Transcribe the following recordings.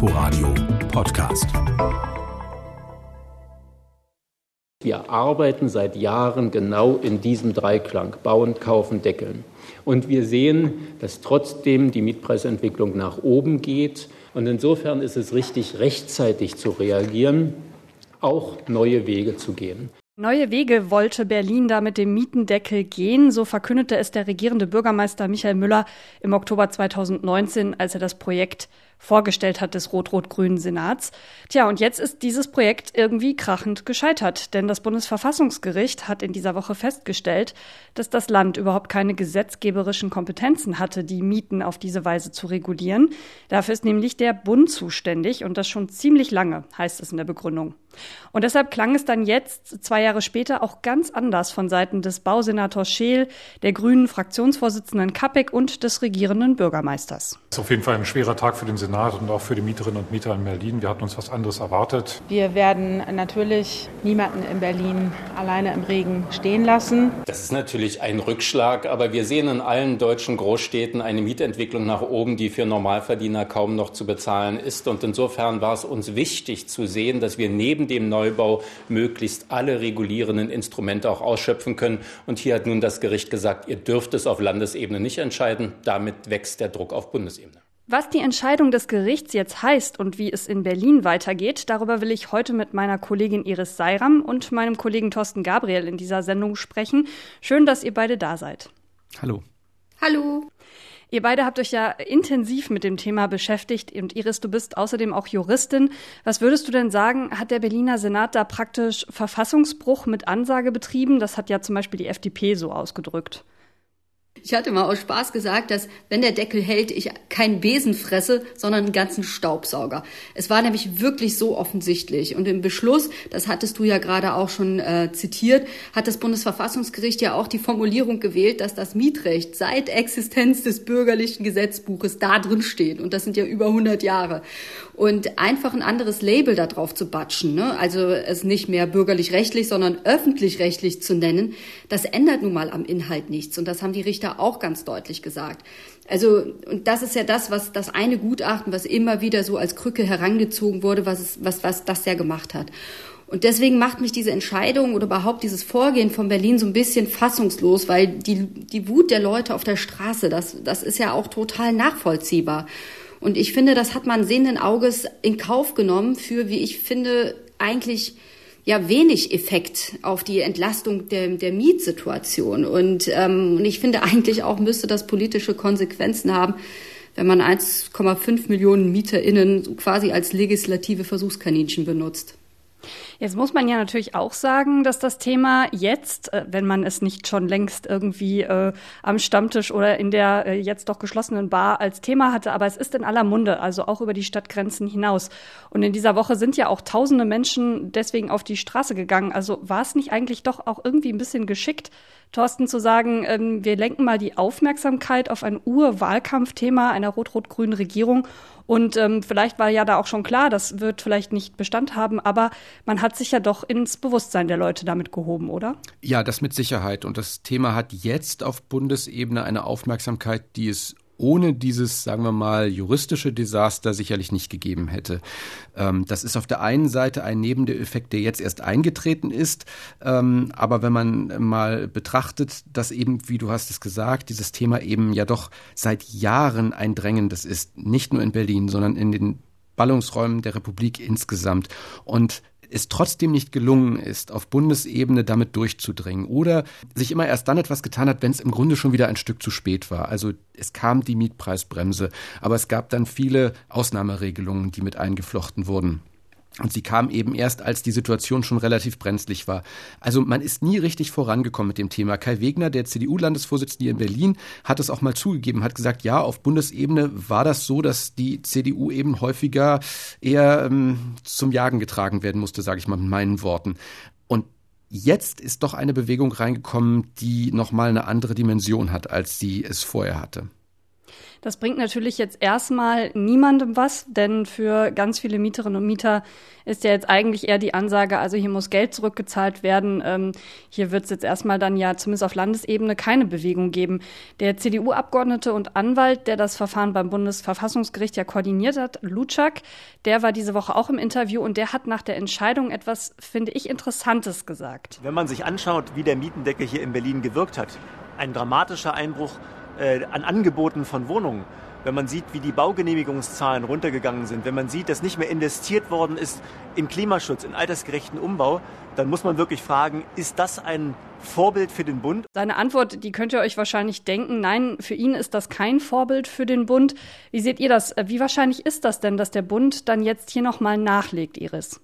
Inforadio Podcast. Wir arbeiten seit Jahren genau in diesem Dreiklang bauen, kaufen, deckeln. Und wir sehen, dass trotzdem die Mietpreisentwicklung nach oben geht. Und insofern ist es richtig, rechtzeitig zu reagieren, auch neue Wege zu gehen. Neue Wege wollte Berlin da mit dem Mietendeckel gehen, so verkündete es der regierende Bürgermeister Michael Müller im Oktober 2019, als er das Projekt vorgestellt hat des rot-rot-grünen Senats. Tja, und jetzt ist dieses Projekt irgendwie krachend gescheitert, denn das Bundesverfassungsgericht hat in dieser Woche festgestellt, dass das Land überhaupt keine gesetzgeberischen Kompetenzen hatte, die Mieten auf diese Weise zu regulieren. Dafür ist nämlich der Bund zuständig und das schon ziemlich lange, heißt es in der Begründung. Und deshalb klang es dann jetzt, zwei Jahre später, auch ganz anders von Seiten des Bausenators Scheel, der grünen Fraktionsvorsitzenden Kappek und des regierenden Bürgermeisters. Das ist auf jeden Fall ein schwerer Tag für den Senat. Senat und auch für die Mieterinnen und Mieter in Berlin. Wir hatten uns was anderes erwartet. Wir werden natürlich niemanden in Berlin alleine im Regen stehen lassen. Das ist natürlich ein Rückschlag, aber wir sehen in allen deutschen Großstädten eine Mietentwicklung nach oben, die für Normalverdiener kaum noch zu bezahlen ist. Und insofern war es uns wichtig zu sehen, dass wir neben dem Neubau möglichst alle regulierenden Instrumente auch ausschöpfen können. Und hier hat nun das Gericht gesagt, ihr dürft es auf Landesebene nicht entscheiden. Damit wächst der Druck auf Bundesebene. Was die Entscheidung des Gerichts jetzt heißt und wie es in Berlin weitergeht, darüber will ich heute mit meiner Kollegin Iris Seiram und meinem Kollegen Thorsten Gabriel in dieser Sendung sprechen. Schön, dass ihr beide da seid. Hallo. Hallo. Ihr beide habt euch ja intensiv mit dem Thema beschäftigt und Iris, du bist außerdem auch Juristin. Was würdest du denn sagen, hat der Berliner Senat da praktisch Verfassungsbruch mit Ansage betrieben? Das hat ja zum Beispiel die FDP so ausgedrückt. Ich hatte mal aus Spaß gesagt, dass wenn der Deckel hält, ich keinen Besen fresse, sondern einen ganzen Staubsauger. Es war nämlich wirklich so offensichtlich. Und im Beschluss, das hattest du ja gerade auch schon äh, zitiert, hat das Bundesverfassungsgericht ja auch die Formulierung gewählt, dass das Mietrecht seit Existenz des bürgerlichen Gesetzbuches da drin steht. Und das sind ja über 100 Jahre. Und einfach ein anderes Label da drauf zu batschen, ne? also es nicht mehr bürgerlich-rechtlich, sondern öffentlich-rechtlich zu nennen, das ändert nun mal am Inhalt nichts. Und das haben die Richter auch ganz deutlich gesagt. Also, und das ist ja das, was das eine Gutachten, was immer wieder so als Krücke herangezogen wurde, was, es, was, was das ja gemacht hat. Und deswegen macht mich diese Entscheidung oder überhaupt dieses Vorgehen von Berlin so ein bisschen fassungslos, weil die, die Wut der Leute auf der Straße, das, das ist ja auch total nachvollziehbar. Und ich finde, das hat man sehenden Auges in Kauf genommen für, wie ich finde, eigentlich ja wenig Effekt auf die Entlastung der, der Mietsituation. Und, ähm, und ich finde eigentlich auch müsste das politische Konsequenzen haben, wenn man 1,5 Millionen MieterInnen quasi als legislative Versuchskaninchen benutzt. Jetzt muss man ja natürlich auch sagen, dass das Thema jetzt, äh, wenn man es nicht schon längst irgendwie äh, am Stammtisch oder in der äh, jetzt doch geschlossenen Bar als Thema hatte, aber es ist in aller Munde, also auch über die Stadtgrenzen hinaus. Und in dieser Woche sind ja auch tausende Menschen deswegen auf die Straße gegangen. Also war es nicht eigentlich doch auch irgendwie ein bisschen geschickt, Thorsten, zu sagen, ähm, wir lenken mal die Aufmerksamkeit auf ein Urwahlkampfthema einer rot-rot-grünen Regierung und ähm, vielleicht war ja da auch schon klar, das wird vielleicht nicht Bestand haben, aber man hat sich ja doch ins Bewusstsein der Leute damit gehoben, oder? Ja, das mit Sicherheit. Und das Thema hat jetzt auf Bundesebene eine Aufmerksamkeit, die es ohne dieses, sagen wir mal, juristische Desaster sicherlich nicht gegeben hätte. Ähm, das ist auf der einen Seite ein Nebeneffekt, der jetzt erst eingetreten ist. Ähm, aber wenn man mal betrachtet, dass eben, wie du hast es gesagt, dieses Thema eben ja doch seit Jahren ein drängendes ist, nicht nur in Berlin, sondern in den Ballungsräumen der Republik insgesamt. Und es trotzdem nicht gelungen ist, auf Bundesebene damit durchzudringen oder sich immer erst dann etwas getan hat, wenn es im Grunde schon wieder ein Stück zu spät war. Also es kam die Mietpreisbremse, aber es gab dann viele Ausnahmeregelungen, die mit eingeflochten wurden. Und sie kam eben erst, als die Situation schon relativ brenzlig war. Also man ist nie richtig vorangekommen mit dem Thema. Kai Wegner, der CDU-Landesvorsitzende in Berlin, hat es auch mal zugegeben, hat gesagt, ja, auf Bundesebene war das so, dass die CDU eben häufiger eher ähm, zum Jagen getragen werden musste, sage ich mal mit meinen Worten. Und jetzt ist doch eine Bewegung reingekommen, die nochmal eine andere Dimension hat, als sie es vorher hatte. Das bringt natürlich jetzt erstmal niemandem was, denn für ganz viele Mieterinnen und Mieter ist ja jetzt eigentlich eher die Ansage, also hier muss Geld zurückgezahlt werden. Ähm, hier wird es jetzt erstmal dann ja zumindest auf Landesebene keine Bewegung geben. Der CDU-Abgeordnete und Anwalt, der das Verfahren beim Bundesverfassungsgericht ja koordiniert hat, Lutschak, der war diese Woche auch im Interview und der hat nach der Entscheidung etwas, finde ich, Interessantes gesagt. Wenn man sich anschaut, wie der Mietendeckel hier in Berlin gewirkt hat, ein dramatischer Einbruch äh, an Angeboten von Wohnungen, wenn man sieht, wie die Baugenehmigungszahlen runtergegangen sind, wenn man sieht, dass nicht mehr investiert worden ist in Klimaschutz, in altersgerechten Umbau, dann muss man wirklich fragen, ist das ein Vorbild für den Bund? Seine Antwort, die könnt ihr euch wahrscheinlich denken, nein, für ihn ist das kein Vorbild für den Bund. Wie seht ihr das? Wie wahrscheinlich ist das denn, dass der Bund dann jetzt hier nochmal nachlegt, Iris?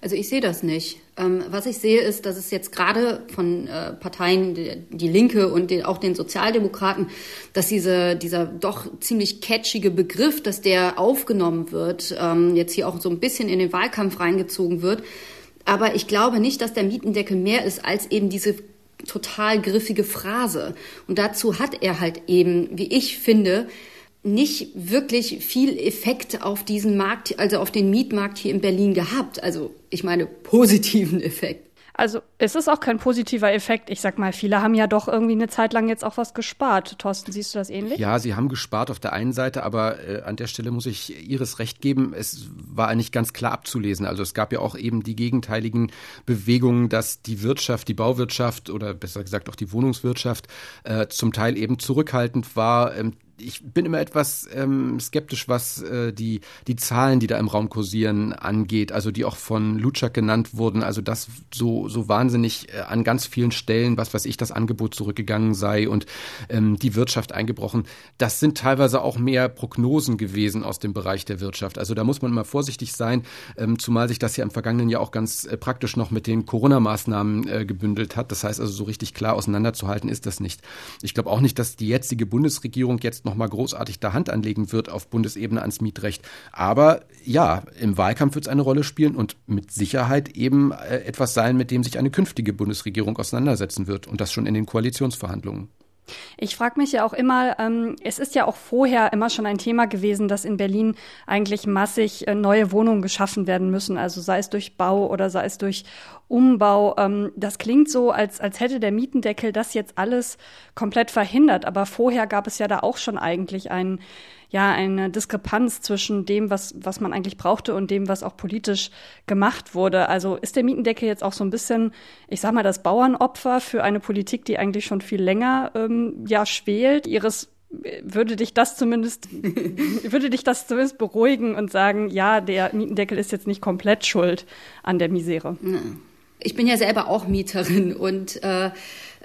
Also ich sehe das nicht. Ähm, was ich sehe, ist, dass es jetzt gerade von äh, Parteien, die, die Linke und den, auch den Sozialdemokraten, dass diese, dieser doch ziemlich catchige Begriff, dass der aufgenommen wird, ähm, jetzt hier auch so ein bisschen in den Wahlkampf reingezogen wird. Aber ich glaube nicht, dass der Mietendeckel mehr ist als eben diese total griffige Phrase. Und dazu hat er halt eben, wie ich finde, nicht wirklich viel Effekt auf diesen Markt, also auf den Mietmarkt hier in Berlin gehabt. Also ich meine positiven Effekt. Also es ist auch kein positiver Effekt. Ich sag mal, viele haben ja doch irgendwie eine Zeit lang jetzt auch was gespart. Thorsten, siehst du das ähnlich? Ja, sie haben gespart auf der einen Seite, aber äh, an der Stelle muss ich Ihres recht geben. Es war nicht ganz klar abzulesen. Also es gab ja auch eben die gegenteiligen Bewegungen, dass die Wirtschaft, die Bauwirtschaft oder besser gesagt auch die Wohnungswirtschaft äh, zum Teil eben zurückhaltend war. Ähm, ich bin immer etwas ähm, skeptisch, was äh, die, die Zahlen, die da im Raum kursieren, angeht, also die auch von Lutschak genannt wurden, also dass so, so wahnsinnig äh, an ganz vielen Stellen, was weiß ich, das Angebot zurückgegangen sei und ähm, die Wirtschaft eingebrochen. Das sind teilweise auch mehr Prognosen gewesen aus dem Bereich der Wirtschaft. Also da muss man immer vorsichtig sein, ähm, zumal sich das ja im vergangenen Jahr auch ganz äh, praktisch noch mit den Corona-Maßnahmen äh, gebündelt hat. Das heißt also, so richtig klar auseinanderzuhalten ist das nicht. Ich glaube auch nicht, dass die jetzige Bundesregierung jetzt nochmal großartig da Hand anlegen wird auf Bundesebene ans Mietrecht. Aber ja, im Wahlkampf wird es eine Rolle spielen und mit Sicherheit eben äh, etwas sein, mit dem sich eine künftige Bundesregierung auseinandersetzen wird und das schon in den Koalitionsverhandlungen. Ich frage mich ja auch immer, ähm, es ist ja auch vorher immer schon ein Thema gewesen, dass in Berlin eigentlich massig äh, neue Wohnungen geschaffen werden müssen, also sei es durch Bau oder sei es durch Umbau. Ähm, das klingt so, als, als hätte der Mietendeckel das jetzt alles komplett verhindert, aber vorher gab es ja da auch schon eigentlich einen ja eine Diskrepanz zwischen dem, was, was man eigentlich brauchte und dem, was auch politisch gemacht wurde. Also ist der Mietendeckel jetzt auch so ein bisschen, ich sag mal, das Bauernopfer für eine Politik, die eigentlich schon viel länger ähm, ja schwelt. Ihres würde dich das zumindest, würde dich das zumindest beruhigen und sagen, ja, der Mietendeckel ist jetzt nicht komplett schuld an der Misere. Ich bin ja selber auch Mieterin und äh,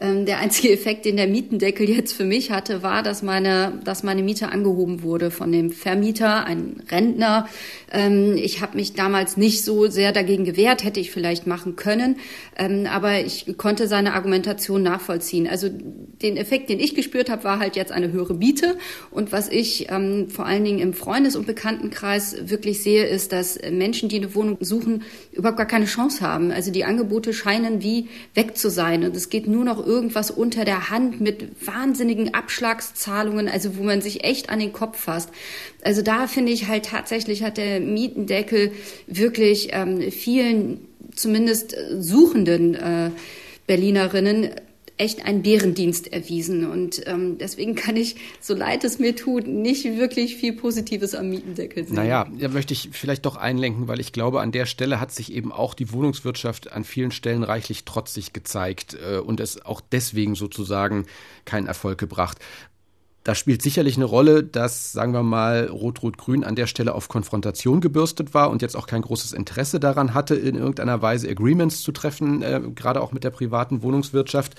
der einzige Effekt, den der Mietendeckel jetzt für mich hatte, war, dass meine, dass meine Miete angehoben wurde von dem Vermieter, ein Rentner. Ähm, ich habe mich damals nicht so sehr dagegen gewehrt, hätte ich vielleicht machen können, ähm, aber ich konnte seine Argumentation nachvollziehen. Also den Effekt, den ich gespürt habe, war halt jetzt eine höhere Miete. Und was ich ähm, vor allen Dingen im Freundes- und Bekanntenkreis wirklich sehe, ist, dass Menschen, die eine Wohnung suchen, überhaupt gar keine Chance haben. Also die Angebote scheinen wie weg zu sein. Und es geht nur noch irgendwas unter der Hand mit wahnsinnigen Abschlagszahlungen, also wo man sich echt an den Kopf fasst. Also da finde ich halt tatsächlich hat der Mietendeckel wirklich ähm, vielen, zumindest suchenden äh, Berlinerinnen echt einen Bärendienst erwiesen. Und ähm, deswegen kann ich, so leid es mir tut, nicht wirklich viel Positives am Mietendeckel sehen. Naja, da möchte ich vielleicht doch einlenken, weil ich glaube, an der Stelle hat sich eben auch die Wohnungswirtschaft an vielen Stellen reichlich trotzig gezeigt äh, und es auch deswegen sozusagen keinen Erfolg gebracht. Da spielt sicherlich eine Rolle, dass, sagen wir mal, Rot-Rot-Grün an der Stelle auf Konfrontation gebürstet war und jetzt auch kein großes Interesse daran hatte, in irgendeiner Weise Agreements zu treffen, äh, gerade auch mit der privaten Wohnungswirtschaft.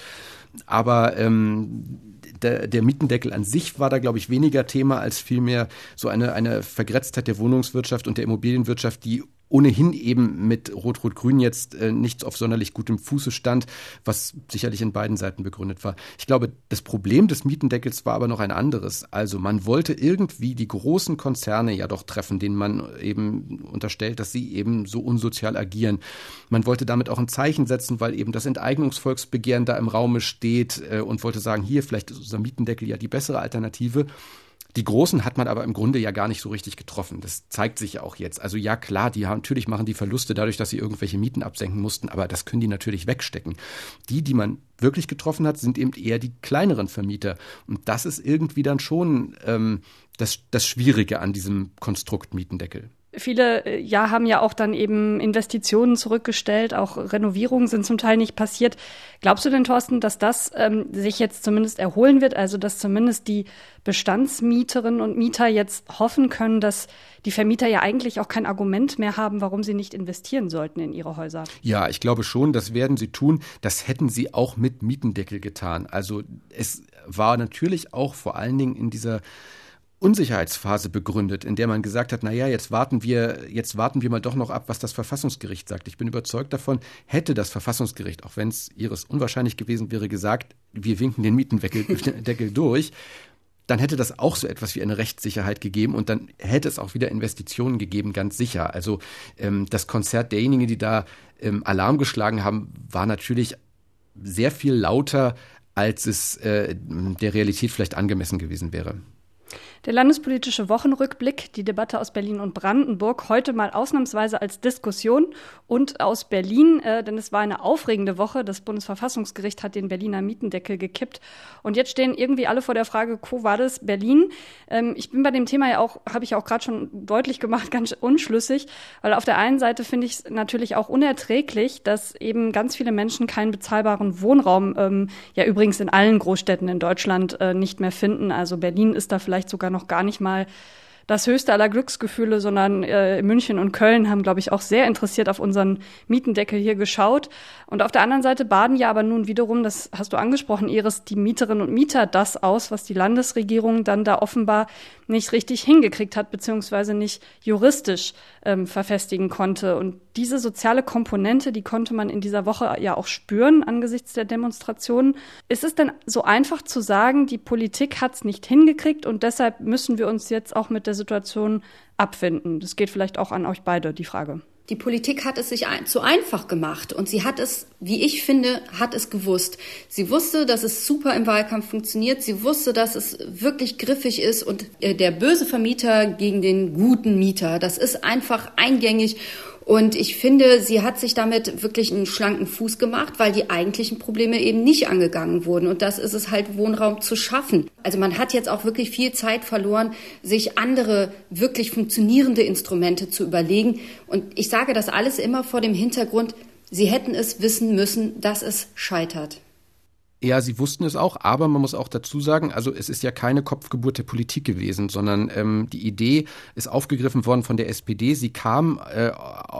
Aber ähm, der, der Mietendeckel an sich war da, glaube ich, weniger Thema als vielmehr so eine, eine Vergrätztheit der Wohnungswirtschaft und der Immobilienwirtschaft, die ohnehin eben mit Rot-Rot-Grün jetzt äh, nicht auf sonderlich gutem Fuße stand, was sicherlich in beiden Seiten begründet war. Ich glaube, das Problem des Mietendeckels war aber noch ein anderes. Also man wollte irgendwie die großen Konzerne ja doch treffen, denen man eben unterstellt, dass sie eben so unsozial agieren. Man wollte damit auch ein Zeichen setzen, weil eben das Enteignungsvolksbegehren da im Raume steht äh, und wollte sagen, hier vielleicht ist unser Mietendeckel ja die bessere Alternative. Die Großen hat man aber im Grunde ja gar nicht so richtig getroffen. Das zeigt sich ja auch jetzt. Also ja, klar, die haben, natürlich machen die Verluste dadurch, dass sie irgendwelche Mieten absenken mussten, aber das können die natürlich wegstecken. Die, die man wirklich getroffen hat, sind eben eher die kleineren Vermieter. Und das ist irgendwie dann schon ähm, das, das Schwierige an diesem Konstrukt Mietendeckel. Viele äh, ja haben ja auch dann eben Investitionen zurückgestellt, auch Renovierungen sind zum Teil nicht passiert. Glaubst du denn, Thorsten, dass das ähm, sich jetzt zumindest erholen wird, also dass zumindest die Bestandsmieterinnen und Mieter jetzt hoffen können, dass die Vermieter ja eigentlich auch kein Argument mehr haben, warum sie nicht investieren sollten in ihre Häuser? Ja, ich glaube schon, das werden sie tun. Das hätten sie auch mit Mietendeckel getan. Also es war natürlich auch vor allen Dingen in dieser Unsicherheitsphase begründet, in der man gesagt hat, na ja, jetzt warten wir, jetzt warten wir mal doch noch ab, was das Verfassungsgericht sagt. Ich bin überzeugt davon, hätte das Verfassungsgericht, auch wenn es ihres unwahrscheinlich gewesen wäre, gesagt, wir winken den Mietendeckel durch, dann hätte das auch so etwas wie eine Rechtssicherheit gegeben und dann hätte es auch wieder Investitionen gegeben, ganz sicher. Also ähm, das Konzert derjenigen, die da ähm, Alarm geschlagen haben, war natürlich sehr viel lauter, als es äh, der Realität vielleicht angemessen gewesen wäre. Der landespolitische Wochenrückblick, die Debatte aus Berlin und Brandenburg, heute mal ausnahmsweise als Diskussion und aus Berlin, äh, denn es war eine aufregende Woche. Das Bundesverfassungsgericht hat den Berliner Mietendeckel gekippt. Und jetzt stehen irgendwie alle vor der Frage, wo war das? Berlin. Ähm, ich bin bei dem Thema ja auch, habe ich auch gerade schon deutlich gemacht, ganz unschlüssig, weil auf der einen Seite finde ich es natürlich auch unerträglich, dass eben ganz viele Menschen keinen bezahlbaren Wohnraum, ähm, ja übrigens in allen Großstädten in Deutschland äh, nicht mehr finden. Also Berlin ist da vielleicht sogar noch gar nicht mal das höchste aller Glücksgefühle, sondern äh, München und Köln haben, glaube ich, auch sehr interessiert auf unseren Mietendeckel hier geschaut. Und auf der anderen Seite baden ja aber nun wiederum, das hast du angesprochen, Iris, die Mieterinnen und Mieter das aus, was die Landesregierung dann da offenbar nicht richtig hingekriegt hat, beziehungsweise nicht juristisch ähm, verfestigen konnte. Und diese soziale Komponente, die konnte man in dieser Woche ja auch spüren angesichts der Demonstrationen. Ist es denn so einfach zu sagen, die Politik hat es nicht hingekriegt und deshalb müssen wir uns jetzt auch mit der Situation abfinden? Das geht vielleicht auch an euch beide, die Frage. Die Politik hat es sich ein, zu einfach gemacht und sie hat es, wie ich finde, hat es gewusst. Sie wusste, dass es super im Wahlkampf funktioniert. Sie wusste, dass es wirklich griffig ist und äh, der böse Vermieter gegen den guten Mieter, das ist einfach eingängig und ich finde, sie hat sich damit wirklich einen schlanken Fuß gemacht, weil die eigentlichen Probleme eben nicht angegangen wurden. Und das ist es halt, Wohnraum zu schaffen. Also man hat jetzt auch wirklich viel Zeit verloren, sich andere wirklich funktionierende Instrumente zu überlegen. Und ich sage das alles immer vor dem Hintergrund, sie hätten es wissen müssen, dass es scheitert. Ja, sie wussten es auch, aber man muss auch dazu sagen, also es ist ja keine Kopfgeburt der Politik gewesen, sondern ähm, die Idee ist aufgegriffen worden von der SPD. Sie kam äh,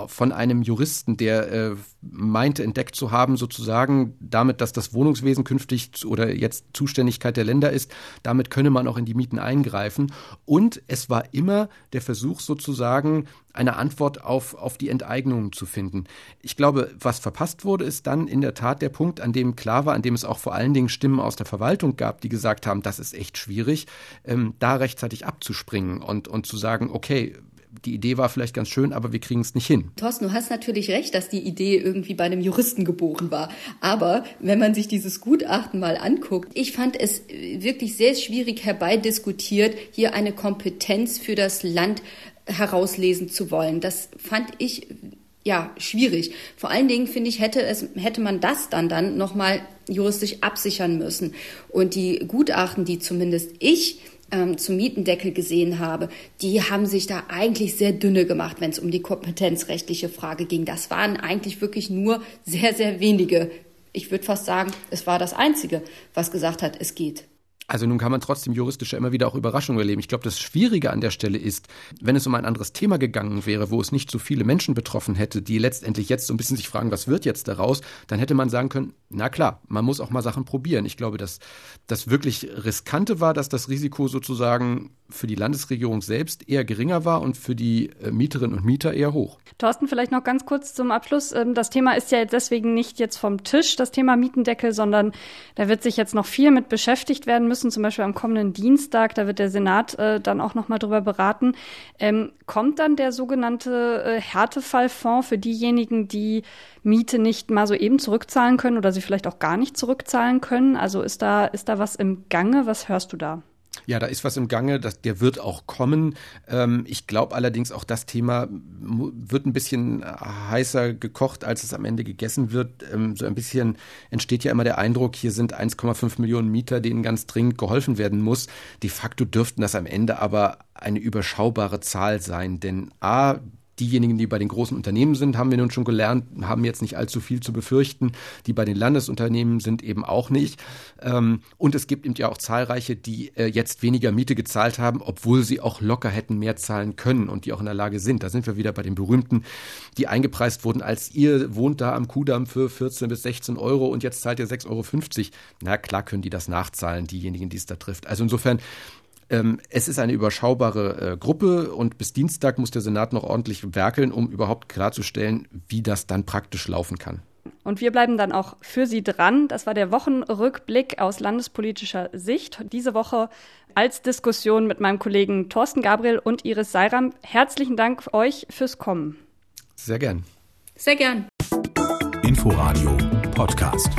von einem Juristen, der äh, meinte entdeckt zu haben, sozusagen damit, dass das Wohnungswesen künftig oder jetzt Zuständigkeit der Länder ist, damit könne man auch in die Mieten eingreifen. Und es war immer der Versuch sozusagen, eine Antwort auf, auf die Enteignungen zu finden. Ich glaube, was verpasst wurde, ist dann in der Tat der Punkt, an dem klar war, an dem es auch vor allen Dingen Stimmen aus der Verwaltung gab, die gesagt haben, das ist echt schwierig, ähm, da rechtzeitig abzuspringen und, und zu sagen, okay, die Idee war vielleicht ganz schön, aber wir kriegen es nicht hin. Thorsten, du hast natürlich recht, dass die Idee irgendwie bei einem Juristen geboren war. Aber wenn man sich dieses Gutachten mal anguckt, ich fand es wirklich sehr schwierig herbeidiskutiert, hier eine Kompetenz für das Land herauslesen zu wollen. Das fand ich ja schwierig. Vor allen Dingen finde ich hätte es hätte man das dann dann noch mal juristisch absichern müssen. Und die Gutachten, die zumindest ich ähm, zum Mietendeckel gesehen habe, die haben sich da eigentlich sehr dünne gemacht, wenn es um die kompetenzrechtliche Frage ging. Das waren eigentlich wirklich nur sehr, sehr wenige. Ich würde fast sagen, es war das Einzige, was gesagt hat, es geht. Also nun kann man trotzdem juristisch immer wieder auch Überraschungen erleben. Ich glaube, das Schwierige an der Stelle ist, wenn es um ein anderes Thema gegangen wäre, wo es nicht so viele Menschen betroffen hätte, die letztendlich jetzt so ein bisschen sich fragen, was wird jetzt daraus, dann hätte man sagen können, na klar, man muss auch mal Sachen probieren. Ich glaube, dass das wirklich riskante war, dass das Risiko sozusagen für die Landesregierung selbst eher geringer war und für die äh, Mieterinnen und Mieter eher hoch. Thorsten, vielleicht noch ganz kurz zum Abschluss. Ähm, das Thema ist ja deswegen nicht jetzt vom Tisch, das Thema Mietendeckel, sondern da wird sich jetzt noch viel mit beschäftigt werden müssen, zum Beispiel am kommenden Dienstag. Da wird der Senat äh, dann auch noch mal drüber beraten. Ähm, kommt dann der sogenannte äh, Härtefallfonds für diejenigen, die Miete nicht mal so eben zurückzahlen können oder sie vielleicht auch gar nicht zurückzahlen können? Also ist da, ist da was im Gange? Was hörst du da? Ja, da ist was im Gange, das, der wird auch kommen. Ähm, ich glaube allerdings auch das Thema wird ein bisschen heißer gekocht, als es am Ende gegessen wird. Ähm, so ein bisschen entsteht ja immer der Eindruck, hier sind 1,5 Millionen Mieter, denen ganz dringend geholfen werden muss. De facto dürften das am Ende aber eine überschaubare Zahl sein, denn a, Diejenigen, die bei den großen Unternehmen sind, haben wir nun schon gelernt, haben jetzt nicht allzu viel zu befürchten. Die bei den Landesunternehmen sind eben auch nicht. Ähm, und es gibt eben ja auch zahlreiche, die äh, jetzt weniger Miete gezahlt haben, obwohl sie auch locker hätten mehr zahlen können und die auch in der Lage sind. Da sind wir wieder bei den berühmten, die eingepreist wurden, als ihr wohnt da am Kudamm für 14 bis 16 Euro und jetzt zahlt ihr 6,50 Euro. Na klar können die das nachzahlen, diejenigen, die es da trifft. Also insofern ähm, es ist eine überschaubare äh, Gruppe und bis Dienstag muss der Senat noch ordentlich werkeln, um überhaupt klarzustellen, wie das dann praktisch laufen kann. Und wir bleiben dann auch für Sie dran. Das war der Wochenrückblick aus landespolitischer Sicht. Diese Woche als Diskussion mit meinem Kollegen Thorsten Gabriel und Iris Seiram. Herzlichen Dank euch fürs Kommen. Sehr gern. Sehr gern. Inforadio Podcast.